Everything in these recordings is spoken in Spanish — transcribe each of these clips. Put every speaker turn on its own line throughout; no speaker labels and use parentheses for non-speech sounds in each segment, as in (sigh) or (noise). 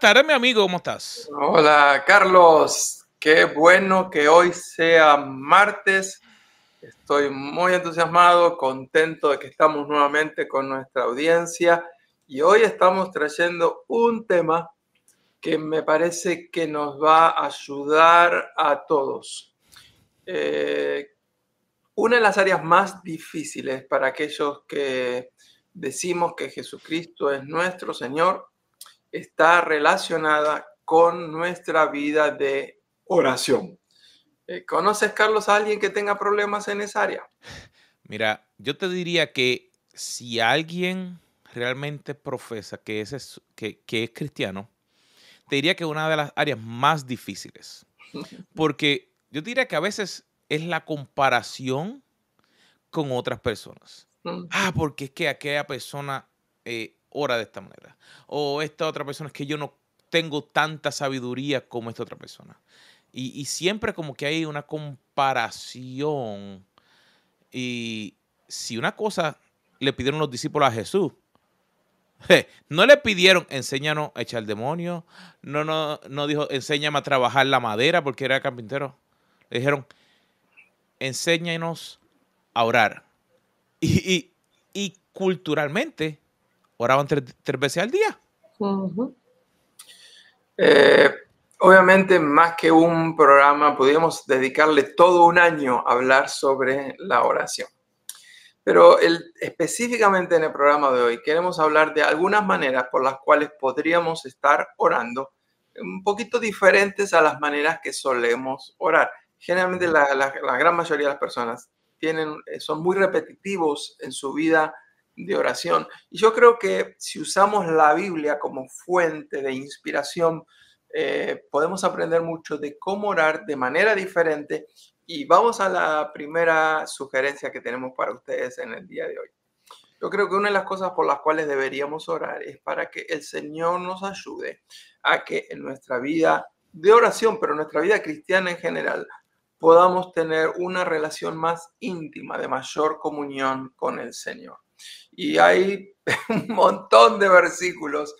Tardes, mi amigo, ¿cómo estás?
Hola, Carlos. Qué bueno que hoy sea martes. Estoy muy entusiasmado, contento de que estamos nuevamente con nuestra audiencia y hoy estamos trayendo un tema que me parece que nos va a ayudar a todos. Eh, una de las áreas más difíciles para aquellos que decimos que Jesucristo es nuestro Señor está relacionada con nuestra vida de oración. Eh, ¿Conoces, Carlos, a alguien que tenga problemas en esa área?
Mira, yo te diría que si alguien realmente profesa que es, que, que es cristiano, te diría que una de las áreas más difíciles. (laughs) Porque yo diría que a veces es la comparación con otras personas. Mm. Ah, porque es que aquella persona eh, ora de esta manera. O esta otra persona es que yo no tengo tanta sabiduría como esta otra persona. Y, siempre como que hay una comparación. Y si una cosa le pidieron los discípulos a Jesús, no le pidieron enséñanos a echar demonio, no, no, no dijo enséñame a trabajar la madera porque era carpintero. Le dijeron enséñanos a orar. Y, y culturalmente oraban tres, veces al día.
Eh, obviamente, más que un programa, podríamos dedicarle todo un año a hablar sobre la oración. Pero el, específicamente en el programa de hoy queremos hablar de algunas maneras por las cuales podríamos estar orando un poquito diferentes a las maneras que solemos orar. Generalmente la, la gran mayoría de las personas tienen, eh, son muy repetitivos en su vida de oración. Y yo creo que si usamos la Biblia como fuente de inspiración, eh, podemos aprender mucho de cómo orar de manera diferente. Y vamos a la primera sugerencia que tenemos para ustedes en el día de hoy. Yo creo que una de las cosas por las cuales deberíamos orar es para que el Señor nos ayude a que en nuestra vida de oración, pero en nuestra vida cristiana en general, podamos tener una relación más íntima, de mayor comunión con el Señor y hay (laughs) un montón de versículos.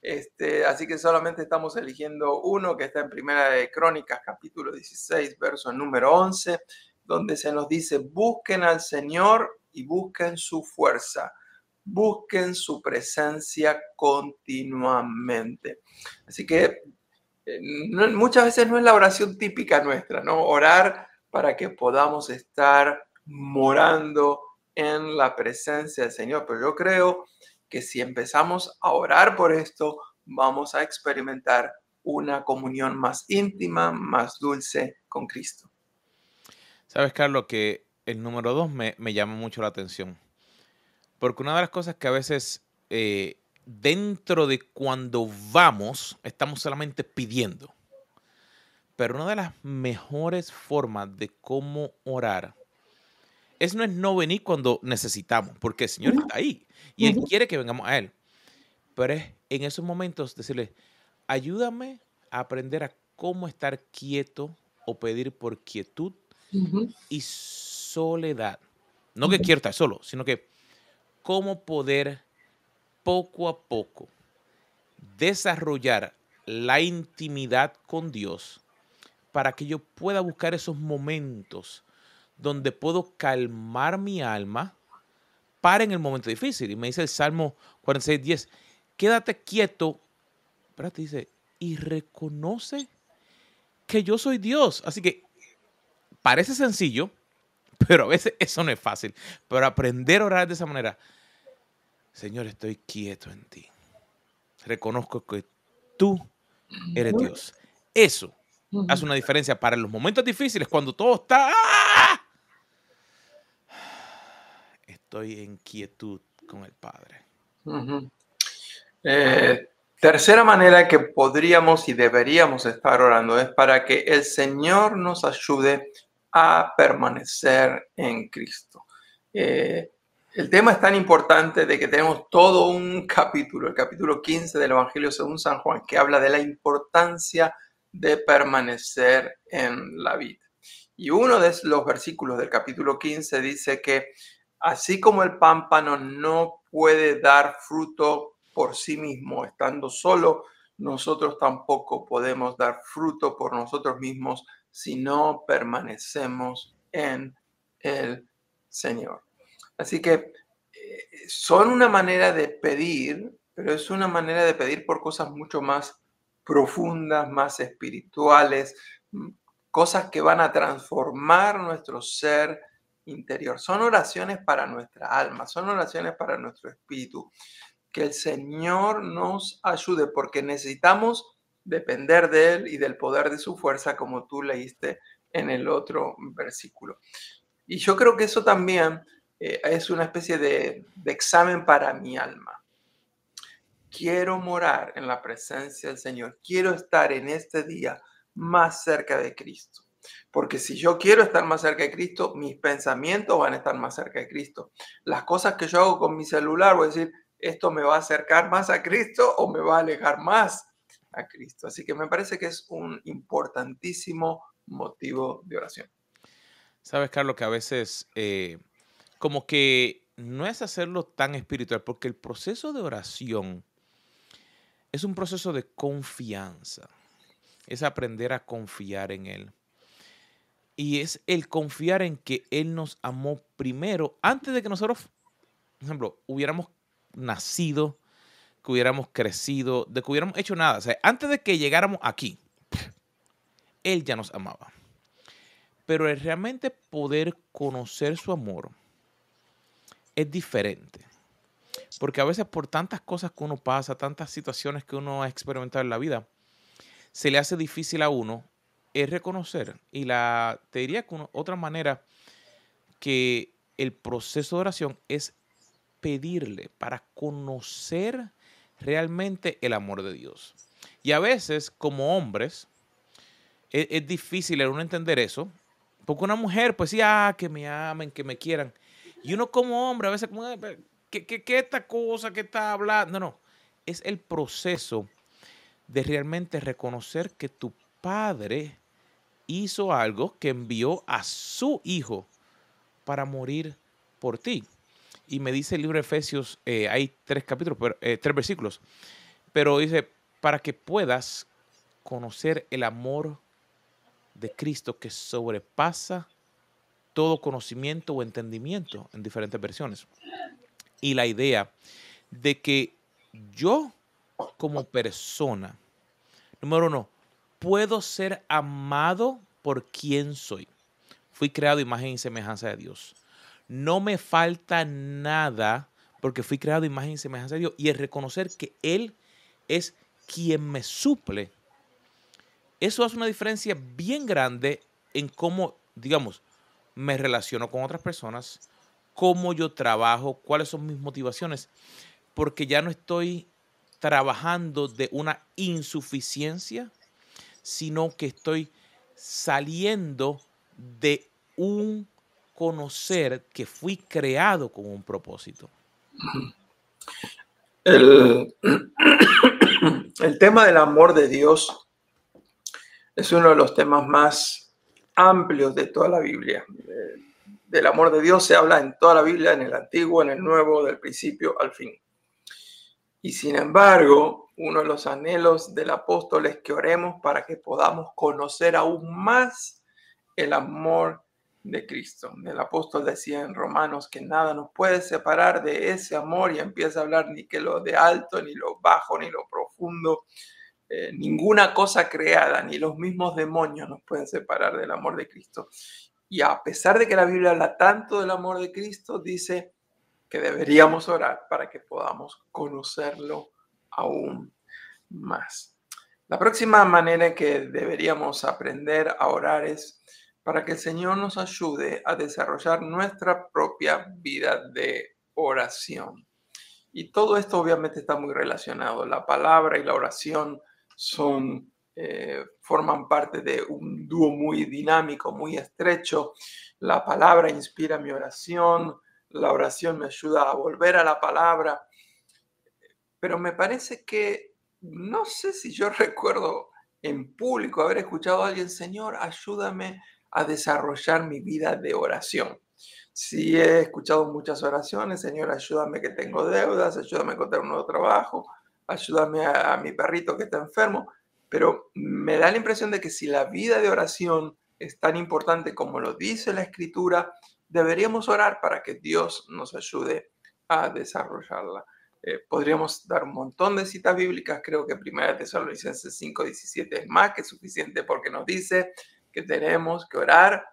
Este, así que solamente estamos eligiendo uno que está en Primera de Crónicas, capítulo 16, verso número 11, donde se nos dice, busquen al Señor y busquen su fuerza, busquen su presencia continuamente. Así que eh, muchas veces no es la oración típica nuestra, ¿no? Orar para que podamos estar morando en la presencia del Señor. Pero yo creo que si empezamos a orar por esto, vamos a experimentar una comunión más íntima, más dulce con Cristo.
Sabes, Carlos, que el número dos me, llama mucho la atención. Porque una de las cosas que a veces eh, dentro de cuando vamos, estamos solamente pidiendo. Pero una de las mejores formas de cómo orar eso no es no venir cuando necesitamos, porque el Señor está ahí y Él quiere que vengamos a Él. Pero es en esos momentos decirle, ayúdame a aprender a cómo estar quieto o pedir por quietud y soledad. No que quiero estar solo, sino que cómo poder poco a poco desarrollar la intimidad con Dios para que yo pueda buscar esos momentos donde puedo calmar mi alma para en el momento difícil. Y me dice el Salmo 46, 10, quédate quieto, espérate, dice, y reconoce que yo soy Dios. Así que parece sencillo, pero a veces eso no es fácil. Pero aprender a orar de esa manera, Señor, estoy quieto en ti. Reconozco que tú eres Dios. Eso hace una diferencia para los momentos difíciles, cuando todo está estoy en quietud con el Padre.
Eh, tercera manera que podríamos y deberíamos estar orando es para que el Señor nos ayude a permanecer en Cristo. Eh, el tema es tan importante de que tenemos todo un capítulo, el capítulo 15 del Evangelio según San Juan, que habla de la importancia de permanecer en la vida. Y uno de los versículos del capítulo 15 dice que Así como el pámpano no puede dar fruto por sí mismo estando solo, nosotros tampoco podemos dar fruto por nosotros mismos si no permanecemos en el Señor. Así que eh, son una manera de pedir, pero es una manera de pedir por cosas mucho más profundas, más espirituales, mm, cosas que van a transformar nuestro ser interior. Son oraciones para nuestra alma, son oraciones para nuestro espíritu. Que el Señor nos ayude porque necesitamos depender de Él y del poder de su fuerza, como tú leíste en el otro versículo. Y yo creo que eso también eh, es una especie de, de examen para mi alma. Quiero morar en la presencia del Señor. Quiero estar en este día más cerca de Cristo. Porque si yo quiero estar más cerca de Cristo, mis pensamientos van a estar más cerca de Cristo. Las cosas que yo hago con mi celular, voy a decir, esto me va a acercar más a Cristo o me va a alejar más a Cristo. Así que me parece que es un importantísimo motivo de oración.
Sabes, Carlos, que a veces eh, como que no es hacerlo tan espiritual, porque el proceso de oración es un proceso de confianza. Es aprender a confiar en Él. Y es el confiar en que Él nos amó primero, antes de que nosotros, por ejemplo, hubiéramos nacido, que hubiéramos crecido, de que hubiéramos hecho nada. Antes de que llegáramos aquí, Él ya nos amaba. Pero realmente poder conocer su amor es diferente. Porque a veces por tantas cosas que uno pasa, tantas situaciones que uno ha experimentado en la vida, se le hace difícil a uno es reconocer. Y la, te diría que otra manera que el proceso de oración es pedirle para conocer realmente el amor de Dios. Y a veces, como hombres, es, es difícil uno entender eso, porque una mujer, pues sí, ah, que me amen, que me quieran. Y uno como hombre, a veces, como, ¿qué, qué, qué esta cosa que está hablando? No, no, es el proceso de realmente reconocer que tu padre hizo algo que envió a su hijo para morir por ti. Y me dice el libro de Efesios, eh, hay tres capítulos, eh, tres versículos, pero dice, para que puedas conocer el amor de Cristo que sobrepasa todo conocimiento o entendimiento en diferentes versiones. Y la idea de que yo como persona, número uno, puedo ser amado por quien soy. Fui creado imagen y semejanza de Dios. No me falta nada porque fui creado imagen y semejanza de Dios. Y el reconocer que Él es quien me suple. Eso hace una diferencia bien grande en cómo, digamos, me relaciono con otras personas, cómo yo trabajo, cuáles son mis motivaciones, porque ya no estoy trabajando de una insuficiencia, sino que estoy saliendo de un conocer que fui creado con un propósito.
El, (coughs) el, tema del amor de Dios es uno de los temas más amplios de toda la Biblia. Del amor de Dios se habla en toda la Biblia, en el Antiguo, en el Nuevo, del principio al fin. Y sin embargo, uno de los anhelos del apóstol es que oremos para que podamos conocer aún más el amor de Cristo. El apóstol decía en Romanos que nada nos puede separar de ese amor y empieza a hablar ni que lo de alto, ni lo bajo, ni lo profundo. Eh, ninguna cosa creada, ni los mismos demonios nos pueden separar del amor de Cristo. Y a pesar de que la Biblia habla tanto del amor de Cristo, dice que deberíamos orar para que podamos conocerlo aún más. La próxima manera que deberíamos aprender a orar es para que el Señor nos ayude a desarrollar nuestra propia vida de oración. Y todo esto obviamente está muy relacionado. La palabra y la oración son, eh, forman parte de un dúo muy dinámico, muy estrecho. La palabra inspira mi oración, la oración me ayuda a volver a la palabra. Pero me parece que, no sé si yo (laughs) recuerdo en público haber escuchado a alguien, Señor, ayúdame a desarrollar mi vida de oración. Sí he escuchado muchas oraciones, Señor, ayúdame que tengo deudas, ayúdame a encontrar un nuevo trabajo, ayúdame a, mi perrito que está enfermo, pero me da la impresión de que si la vida de oración es tan importante como lo dice la escritura, deberíamos orar para que Dios nos ayude a desarrollarla. Eh, podríamos dar un montón de citas bíblicas, creo que 1 Tesalonicenses 5:17 es más que suficiente porque nos dice que tenemos que orar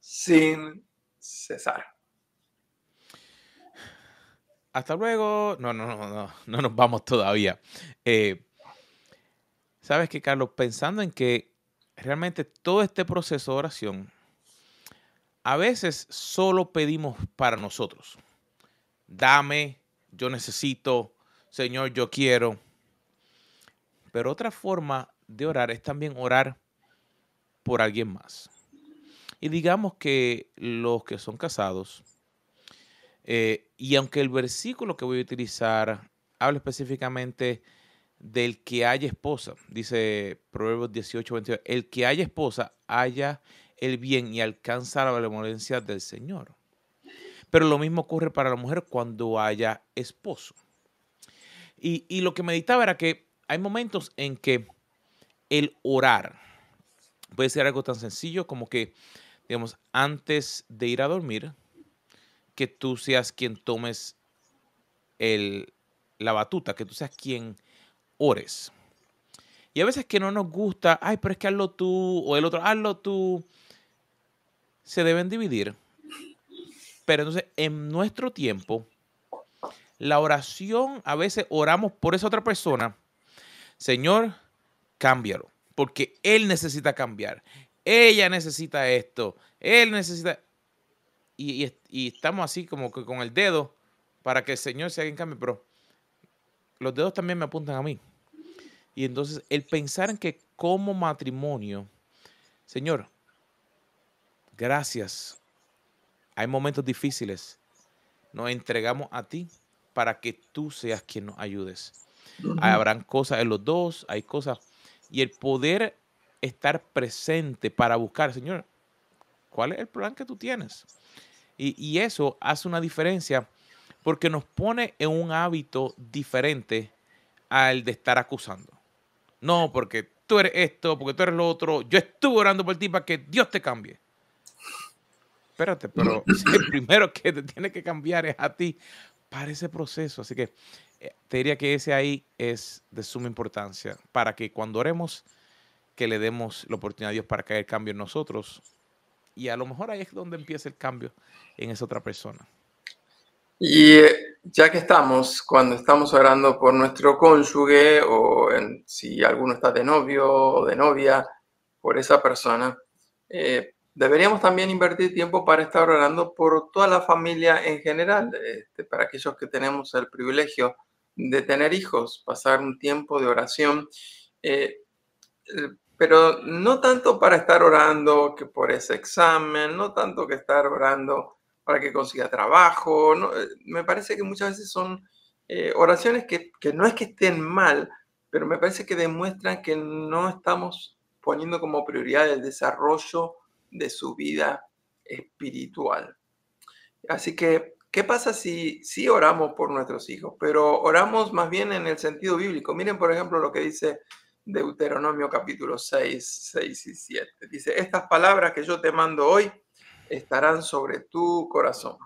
sin cesar.
Hasta luego. No, no, no, no, no nos vamos todavía. Eh, Sabes que, Carlos, pensando en que realmente todo este proceso de oración, a veces solo pedimos para nosotros. Dame, yo necesito, Señor, yo quiero. Pero otra forma de orar es también orar por alguien más. Y digamos que los que son casados, eh, y aunque el versículo que voy a utilizar habla específicamente del que haya esposa, dice Proverbios 18, 22, el que haya esposa haya el bien y alcanza la benevolencia del Señor. Pero lo mismo ocurre para la mujer cuando haya esposo. Y, lo que meditaba era que hay momentos en que el orar puede ser algo tan sencillo como que, digamos, antes de ir a dormir, que tú seas quien tomes el, la batuta, que tú seas quien ores. Y a veces que no nos gusta, ay, pero es que hazlo tú, o el otro, hazlo tú, se deben dividir. Pero entonces, en nuestro tiempo, la oración, a veces oramos por esa otra persona. Señor, cámbialo, porque Él necesita cambiar. Ella necesita esto. Él necesita y, estamos así como que con el dedo para que el Señor se haga en cambio, pero los dedos también me apuntan a mí. Y entonces el pensar en que como matrimonio, Señor, gracias, hay momentos difíciles, nos entregamos a ti para que tú seas quien nos ayudes. Habrán cosas en los dos, hay cosas, y el poder estar presente para buscar, Señor, ¿cuál es el plan que tú tienes? Y, eso hace una diferencia porque nos pone en un hábito diferente al de estar acusando. No, porque tú eres esto, porque tú eres lo otro. Yo estuve orando por ti para que Dios te cambie. Espérate, pero (clears throat) el primero que te tiene que cambiar es a ti para ese proceso. Así que eh, te diría que ese ahí es de suma importancia para que cuando oremos, que le demos la oportunidad a Dios para que haya el cambio en nosotros y a lo mejor ahí es donde empieza el cambio en esa otra persona.
Y eh, ya que estamos, cuando estamos orando por nuestro cónyuge o si alguno está de novio o de novia por esa persona, eh, deberíamos también invertir tiempo para estar orando por toda la familia en general, este, para aquellos que tenemos el privilegio de tener hijos, pasar un tiempo de oración. Eh, pero no tanto para estar orando que por ese examen, no tanto que estar orando para que consiga trabajo. Eh, me parece que muchas veces son eh, oraciones que, que no es que estén mal, pero me parece que demuestran que no estamos poniendo como prioridad el desarrollo de su vida espiritual. Así que, ¿qué pasa si, si oramos por nuestros hijos? Pero oramos más bien en el sentido bíblico. Miren, por ejemplo, lo que dice Deuteronomio capítulo 6, 6 y 7. Dice, estas palabras que yo te mando hoy estarán sobre tu corazón.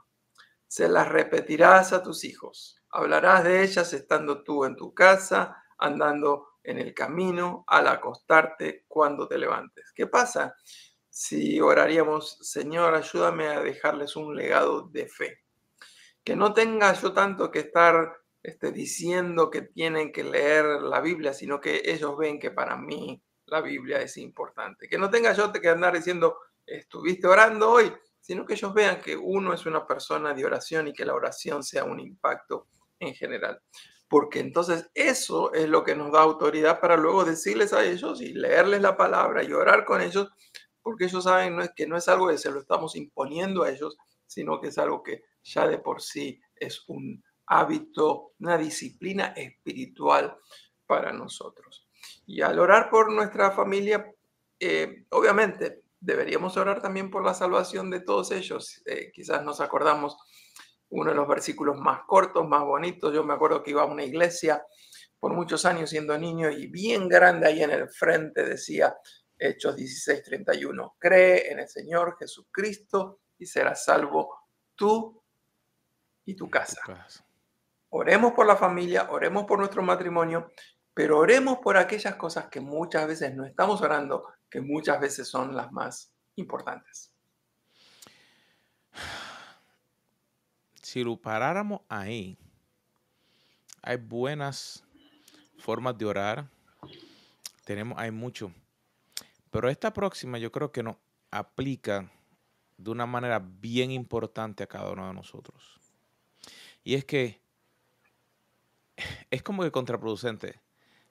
Se las repetirás a tus hijos. Hablarás de ellas estando tú en tu casa, andando en el camino, al acostarte, cuando te levantes. ¿Qué pasa si oraríamos, Señor, ayúdame a dejarles un legado de fe? Que no tenga yo tanto que estar este, diciendo que tienen que leer la Biblia, sino que ellos ven que para mí la Biblia es importante. Que no tenga yo que andar diciendo, estuviste orando hoy, sino que ellos vean que uno es una persona de oración y que la oración sea un impacto en general. Porque entonces eso es lo que nos da autoridad para luego decirles a ellos y leerles la palabra y orar con ellos, porque ellos saben no es, que no es algo que se lo estamos imponiendo a ellos, sino que es algo que ya de por sí es un hábito, una disciplina espiritual para nosotros. Y al orar por nuestra familia, eh, obviamente deberíamos orar también por la salvación de todos ellos. Eh, quizás nos acordamos uno de los versículos más cortos, más bonitos. Yo me acuerdo que iba a una iglesia por muchos años siendo niño y bien grande ahí en el frente decía Hechos 16:31, cree en el Señor Jesucristo y serás salvo tú y tu casa. Oremos por la familia, oremos por nuestro matrimonio, pero oremos por aquellas cosas que muchas veces no estamos orando, que muchas veces son las más importantes.
Si lo paráramos ahí, hay buenas formas de orar. Tenemos, hay mucho. Pero esta próxima yo creo que nos aplica de una manera bien importante a cada uno de nosotros. Y es que es como que contraproducente.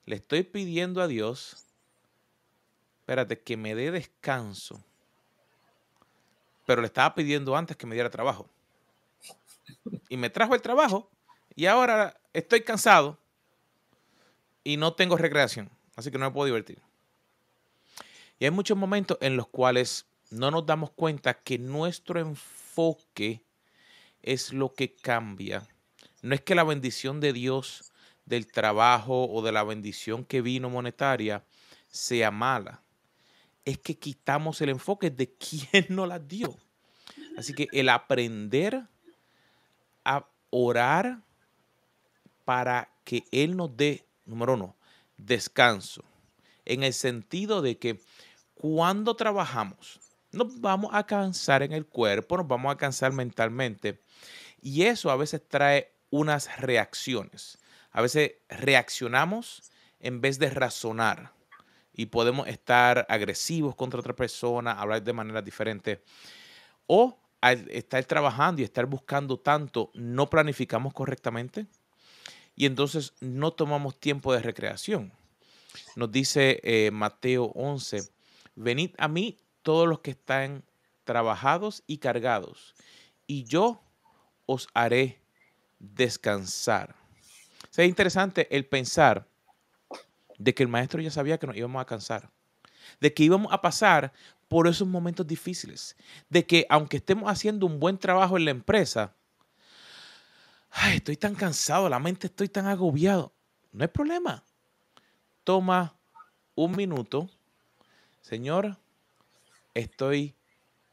Le estoy pidiendo a Dios, espérate, que me dé descanso. Pero le estaba pidiendo antes que me diera trabajo. Y me trajo el trabajo y ahora estoy cansado y no tengo recreación. Así que no me puedo divertir. Y hay muchos momentos en los cuales no nos damos cuenta que nuestro enfoque es lo que cambia. No es que la bendición de Dios del trabajo o de la bendición que vino monetaria sea mala. Es que quitamos el enfoque de quién nos la dio. Así que el aprender a orar para que Él nos dé, número uno, descanso. En el sentido de que cuando trabajamos, nos vamos a cansar en el cuerpo, nos vamos a cansar mentalmente. Y eso a veces trae unas reacciones. A veces reaccionamos en vez de razonar y podemos estar agresivos contra otra persona, hablar de manera diferente. O al estar trabajando y estar buscando tanto, no planificamos correctamente y entonces no tomamos tiempo de recreación. Nos dice eh, Mateo 11, venid a mí todos los que están trabajados y cargados, y yo os haré descansar. O interesante el pensar de que el maestro ya sabía que nos íbamos a cansar, de que íbamos a pasar por esos momentos difíciles, de que aunque estemos haciendo un buen trabajo en la empresa, ay, estoy tan cansado, la mente estoy tan agobiado. No hay problema. Toma un minuto. Señor, estoy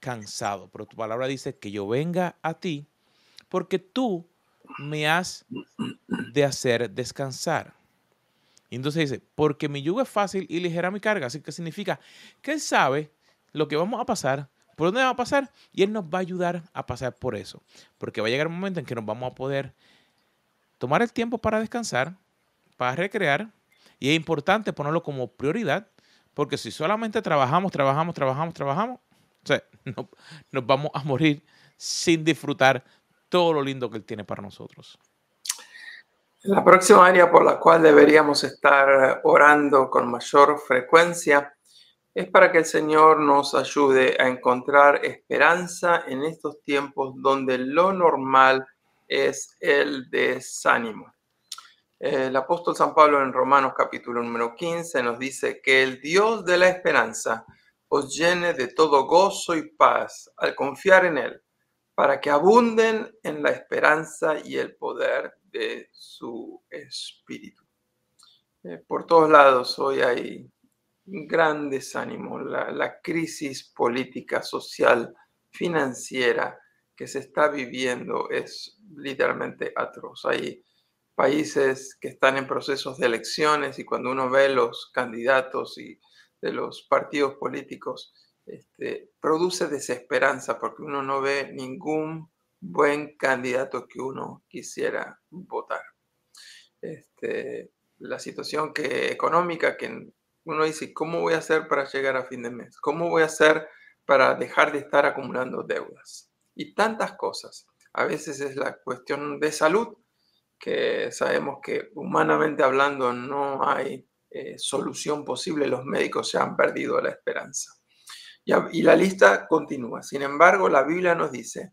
cansado, pero tu palabra dice que yo venga a ti porque tú me has de hacer descansar. Y entonces dice, porque mi yugo es fácil y ligera mi carga. Así que significa que Él sabe lo que vamos a pasar, por dónde va a pasar, y Él nos va a ayudar a pasar por eso. Porque va a llegar un momento en que nos vamos a poder tomar el tiempo para descansar, para recrear, y es importante ponerlo como prioridad, porque si solamente trabajamos, trabajamos, trabajamos, trabajamos, (laughs) nos vamos a morir sin disfrutar todo lo lindo que Él tiene para nosotros.
La próxima área por la cual deberíamos estar orando con mayor frecuencia es para que el Señor nos ayude a encontrar esperanza en estos tiempos donde lo normal es el desánimo. El apóstol San Pablo en Romanos capítulo número 15 nos dice que el Dios de la esperanza os llene de todo gozo y paz al confiar en Él para que abunden en la esperanza y el poder de su espíritu. Eh, por todos lados hoy hay gran desánimo, la, la crisis política, social, financiera que se está viviendo es literalmente atroz. Hay países que están en procesos de elecciones y cuando uno ve los candidatos y de los partidos políticos, este, produce desesperanza porque uno no ve ningún buen candidato que uno quisiera votar. Este, la situación que, económica que uno dice, ¿cómo voy a hacer para llegar a fin de mes? ¿Cómo voy a hacer para dejar de estar acumulando deudas? Y tantas cosas. A veces es la cuestión de salud, que sabemos que humanamente hablando no hay eh, solución posible, los médicos se han perdido la esperanza. Y, la lista continúa. Sin embargo, la Biblia nos dice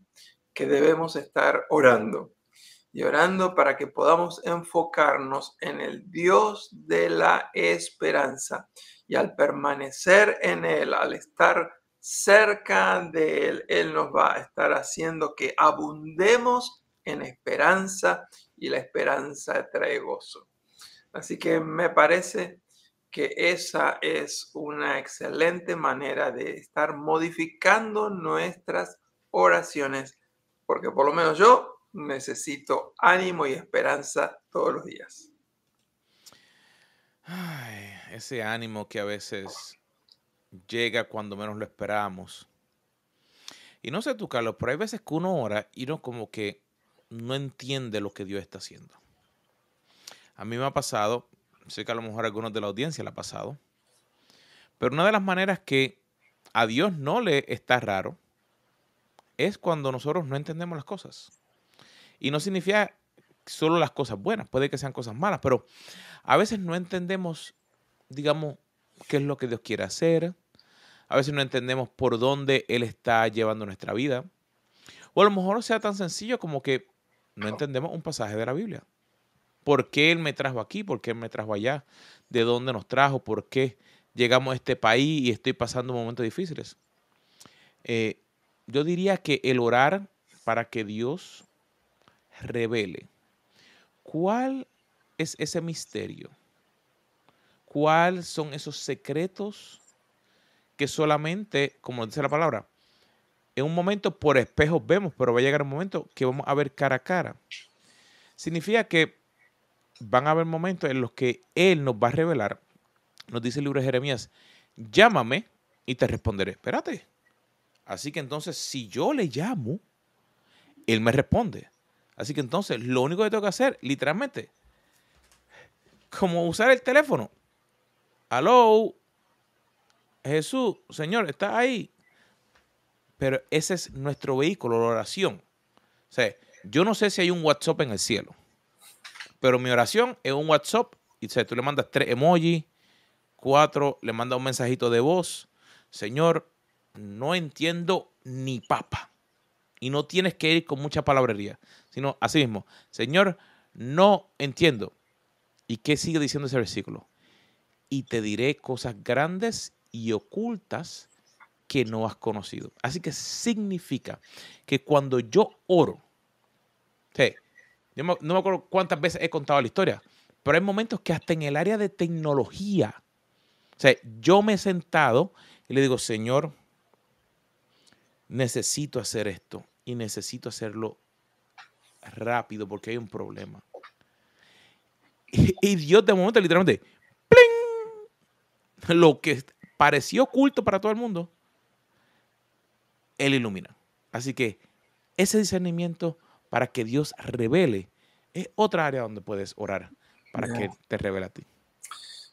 que debemos estar orando y orando para que podamos enfocarnos en el Dios de la esperanza. Y al permanecer en Él, al estar cerca de Él, Él nos va a estar haciendo que abundemos en esperanza y la esperanza trae gozo. Así que me parece que esa es una excelente manera de estar modificando nuestras oraciones, porque por lo menos yo necesito ánimo y esperanza todos los días.
ese ánimo que a veces llega cuando menos lo esperamos. Y no sé tú, Carlos, pero hay veces que uno ora y no como que no entiende lo que Dios está haciendo. A mí me ha pasado, sé que a lo mejor a algunos de la audiencia le ha pasado, pero una de las maneras que a Dios no le está raro es cuando nosotros no entendemos las cosas. Y no significa solo las cosas buenas, puede que sean cosas malas, pero a veces no entendemos, digamos, qué es lo que Dios quiere hacer. A veces no entendemos por dónde Él está llevando nuestra vida. O a lo mejor sea tan sencillo como que no entendemos un pasaje de la Biblia. ¿Por qué Él me trajo aquí? ¿Por qué Él me trajo allá? ¿De dónde nos trajo? ¿Por qué llegamos a este país y estoy pasando momentos difíciles? Eh, yo diría que el orar para que Dios revele cuál es ese misterio, cuáles son esos secretos que solamente, como dice la palabra, en un momento por espejos vemos, pero va a llegar un momento que vamos a ver cara a cara. Significa que van a haber momentos en los que Él nos va a revelar, nos dice el libro de Jeremías, llámame y te responderé. Espérate. Así que entonces, si yo le llamo, Él me responde. Así que entonces, lo único que tengo que hacer, literalmente, como usar el teléfono. Aló, Jesús, Señor, está ahí. Pero ese es nuestro vehículo, la oración. O sea, yo no sé si hay un WhatsApp en el cielo. Pero mi oración es un WhatsApp y tú le mandas tres emojis, cuatro, le mandas un mensajito de voz. Señor, no entiendo ni papa. Y no tienes que ir con mucha palabrería, sino así mismo. Señor, no entiendo. ¿Y qué sigue diciendo ese versículo? Y te diré cosas grandes y ocultas que no has conocido. Así que significa que cuando yo oro, yo no me acuerdo cuántas veces he contado la historia, pero hay momentos que hasta en el área de tecnología, yo me he sentado y le digo, Señor, necesito hacer esto y necesito hacerlo rápido porque hay un problema. Y, Dios de momento literalmente, ¡pling! lo que pareció oculto para todo el mundo, Él ilumina. Así que ese discernimiento para que Dios revele, es otra área donde puedes orar para que te revele a ti.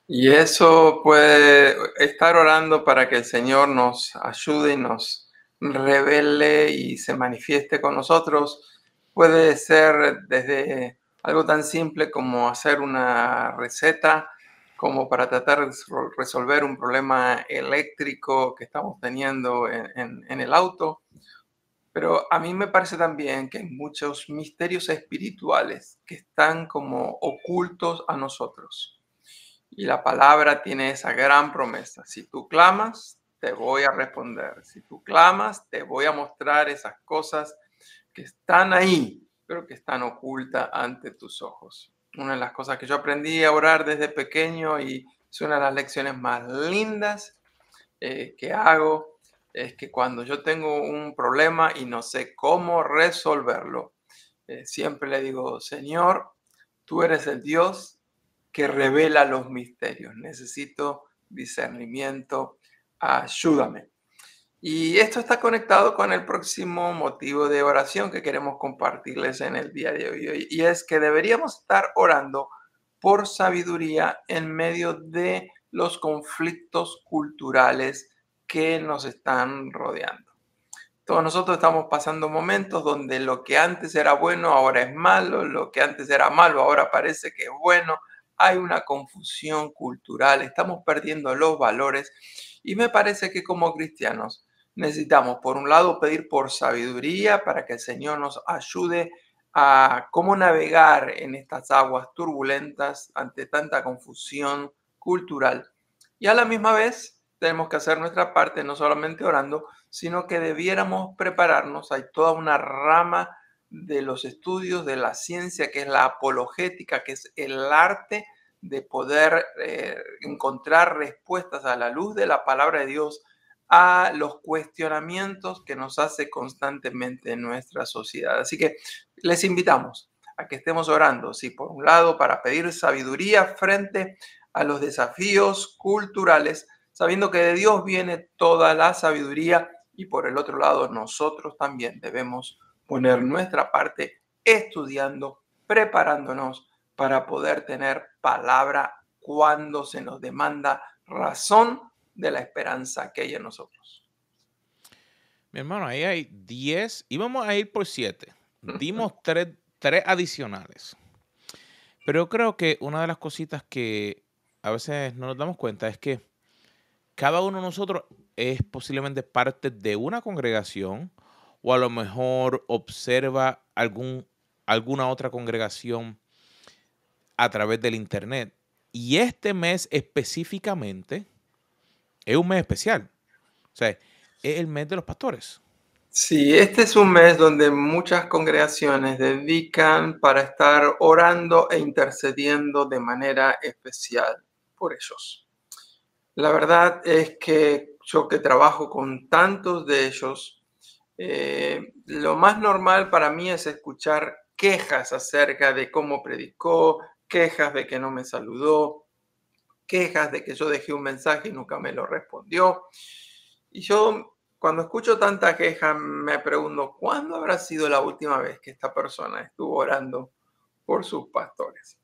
Y eso puede estar orando para que el Señor nos ayude y nos revele y se manifieste con nosotros. Puede ser desde algo tan simple como hacer una receta, como para tratar de resolver un problema eléctrico que estamos teniendo en, el auto pero a mí me parece también que hay muchos misterios espirituales que están como ocultos a nosotros. Y la palabra tiene esa gran promesa. Si tú clamas, te voy a responder. Si tú clamas, te voy a mostrar esas cosas que están ahí, pero que están ocultas ante tus ojos. Una de las cosas que yo aprendí a orar desde pequeño y es una de las lecciones más lindas eh, que hago es que cuando yo tengo un problema y no sé cómo resolverlo, eh, siempre le digo, Señor, tú eres el Dios que revela los misterios. Necesito discernimiento, ayúdame. Y esto está conectado con el próximo motivo de oración que queremos compartirles en el día de hoy. Y es que deberíamos estar orando por sabiduría en medio de los conflictos culturales que nos están rodeando. Todos nosotros estamos pasando momentos donde lo que antes era bueno ahora es malo, lo que antes era malo ahora parece que es bueno. Hay una confusión cultural, estamos perdiendo los valores y me parece que como cristianos necesitamos, por un lado, pedir por sabiduría para que el Señor nos ayude a cómo navegar en estas aguas turbulentas ante tanta confusión cultural y a la misma vez tenemos que hacer nuestra parte, no solamente orando, sino que debiéramos prepararnos. Hay toda una rama de los estudios de la ciencia, que es la apologética, que es el arte de poder eh, encontrar respuestas a la luz de la palabra de Dios a los cuestionamientos que nos hace constantemente nuestra sociedad. Así que les invitamos a que estemos orando, sí, por un lado, para pedir sabiduría frente a los desafíos culturales, sabiendo que de Dios viene toda la sabiduría y por el otro lado, nosotros también debemos poner nuestra parte estudiando, preparándonos para poder tener palabra cuando se nos demanda razón de la esperanza que hay en nosotros.
Mi hermano, ahí hay 10, íbamos a ir por 7. Dimos tres, adicionales. Pero yo creo que una de las cositas que a veces no nos damos cuenta es que cada uno de nosotros es posiblemente parte de una congregación o a lo mejor observa algún, alguna otra congregación a través del Internet. Y este mes específicamente es un mes especial. O sea, es el mes de los pastores.
Sí, este es un mes donde muchas congregaciones dedican para estar orando e intercediendo de manera especial por ellos. La verdad es que yo que trabajo con tantos de ellos, eh, lo más normal para mí es escuchar quejas acerca de cómo predicó, quejas de que no me saludó, quejas de que yo dejé un mensaje y nunca me lo respondió. Y yo cuando escucho tanta queja me pregunto, ¿cuándo habrá sido la última vez que esta persona estuvo orando por sus pastores?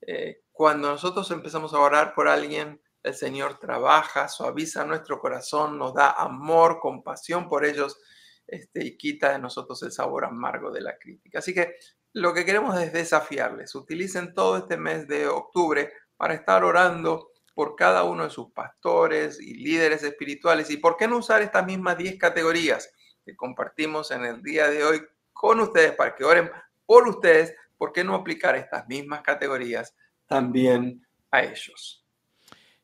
Eh, cuando nosotros empezamos a orar por alguien, el Señor trabaja, suaviza nuestro corazón, nos da amor, compasión por ellos este, y quita de nosotros el sabor amargo de la crítica. Así que lo que queremos es desafiarles. Utilicen todo este mes de octubre para estar orando por cada uno de sus pastores y líderes espirituales. ¿Y por qué no usar estas mismas 10 categorías que compartimos en el día de hoy con ustedes para que oren por ustedes? ¿Por qué no aplicar estas mismas categorías también a ellos?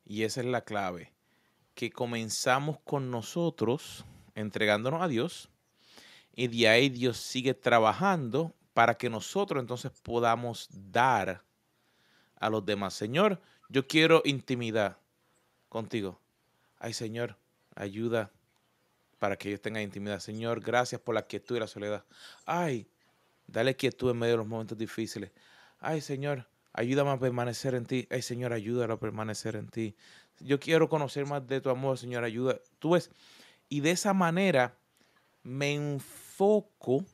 Y esa es la clave, que comenzamos con nosotros entregándonos a Dios y de ahí Dios sigue trabajando para que nosotros entonces podamos dar a los demás. Señor, yo quiero intimidad contigo. Ay, Señor, ayuda para que ellos tengan intimidad. Señor, gracias por la quietud y la soledad. Ay, dale quietud en medio de los momentos difíciles. Ay, Señor, ayúdame a permanecer en ti. Ay, Señor, ayúdalo a permanecer en ti. Yo quiero conocer más de tu amor, Señor, ayuda. Tú ves, y de esa manera me enfoco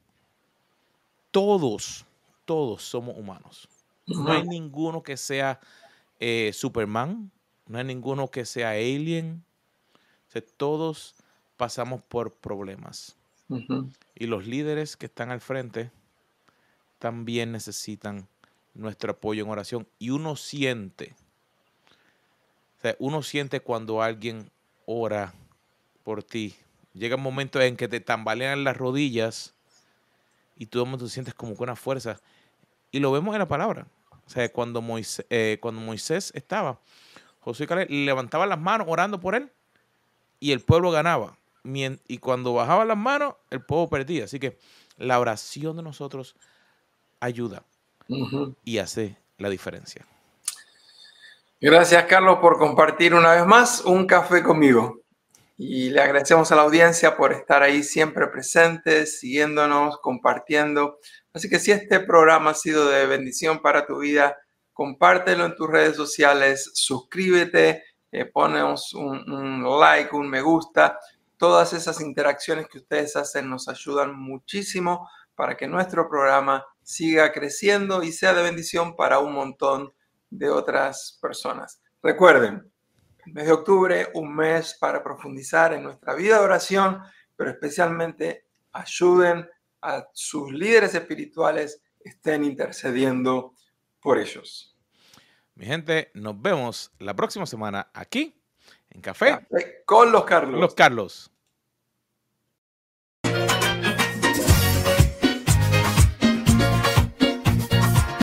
todos, todos somos humanos. No hay ninguno que sea eh, Superman, no hay ninguno que sea alien. todos pasamos por problemas. Y los líderes que están al frente también necesitan nuestro apoyo en oración. Y uno siente, uno siente cuando alguien ora por ti. Llega un momento en que te tambalean las rodillas y tú, tú sientes como con una fuerza. Y lo vemos en la palabra. O sea, cuando Moisés, eh, cuando Moisés estaba, Josué y Caleb levantaban las manos orando por él y el pueblo ganaba. Y cuando bajaban las manos, el pueblo perdía. Así que la oración de nosotros ayuda y hace la diferencia.
Gracias, Carlos, por compartir una vez más un café conmigo. Y le agradecemos a la audiencia por estar ahí siempre presentes, siguiéndonos, compartiendo. Así que si este programa ha sido de bendición para tu vida, compártelo en tus redes sociales, suscríbete, eh, ponos un, un like, un me gusta. Todas esas interacciones que ustedes hacen nos ayudan muchísimo para que nuestro programa siga creciendo y sea de bendición para un montón de otras personas. Recuerden, el mes de octubre, un mes para profundizar en nuestra vida de oración, pero especialmente ayuden a sus líderes espirituales, estén intercediendo por ellos.
Mi gente, nos vemos la próxima semana aquí en Café,
con los Carlos.
Los Carlos.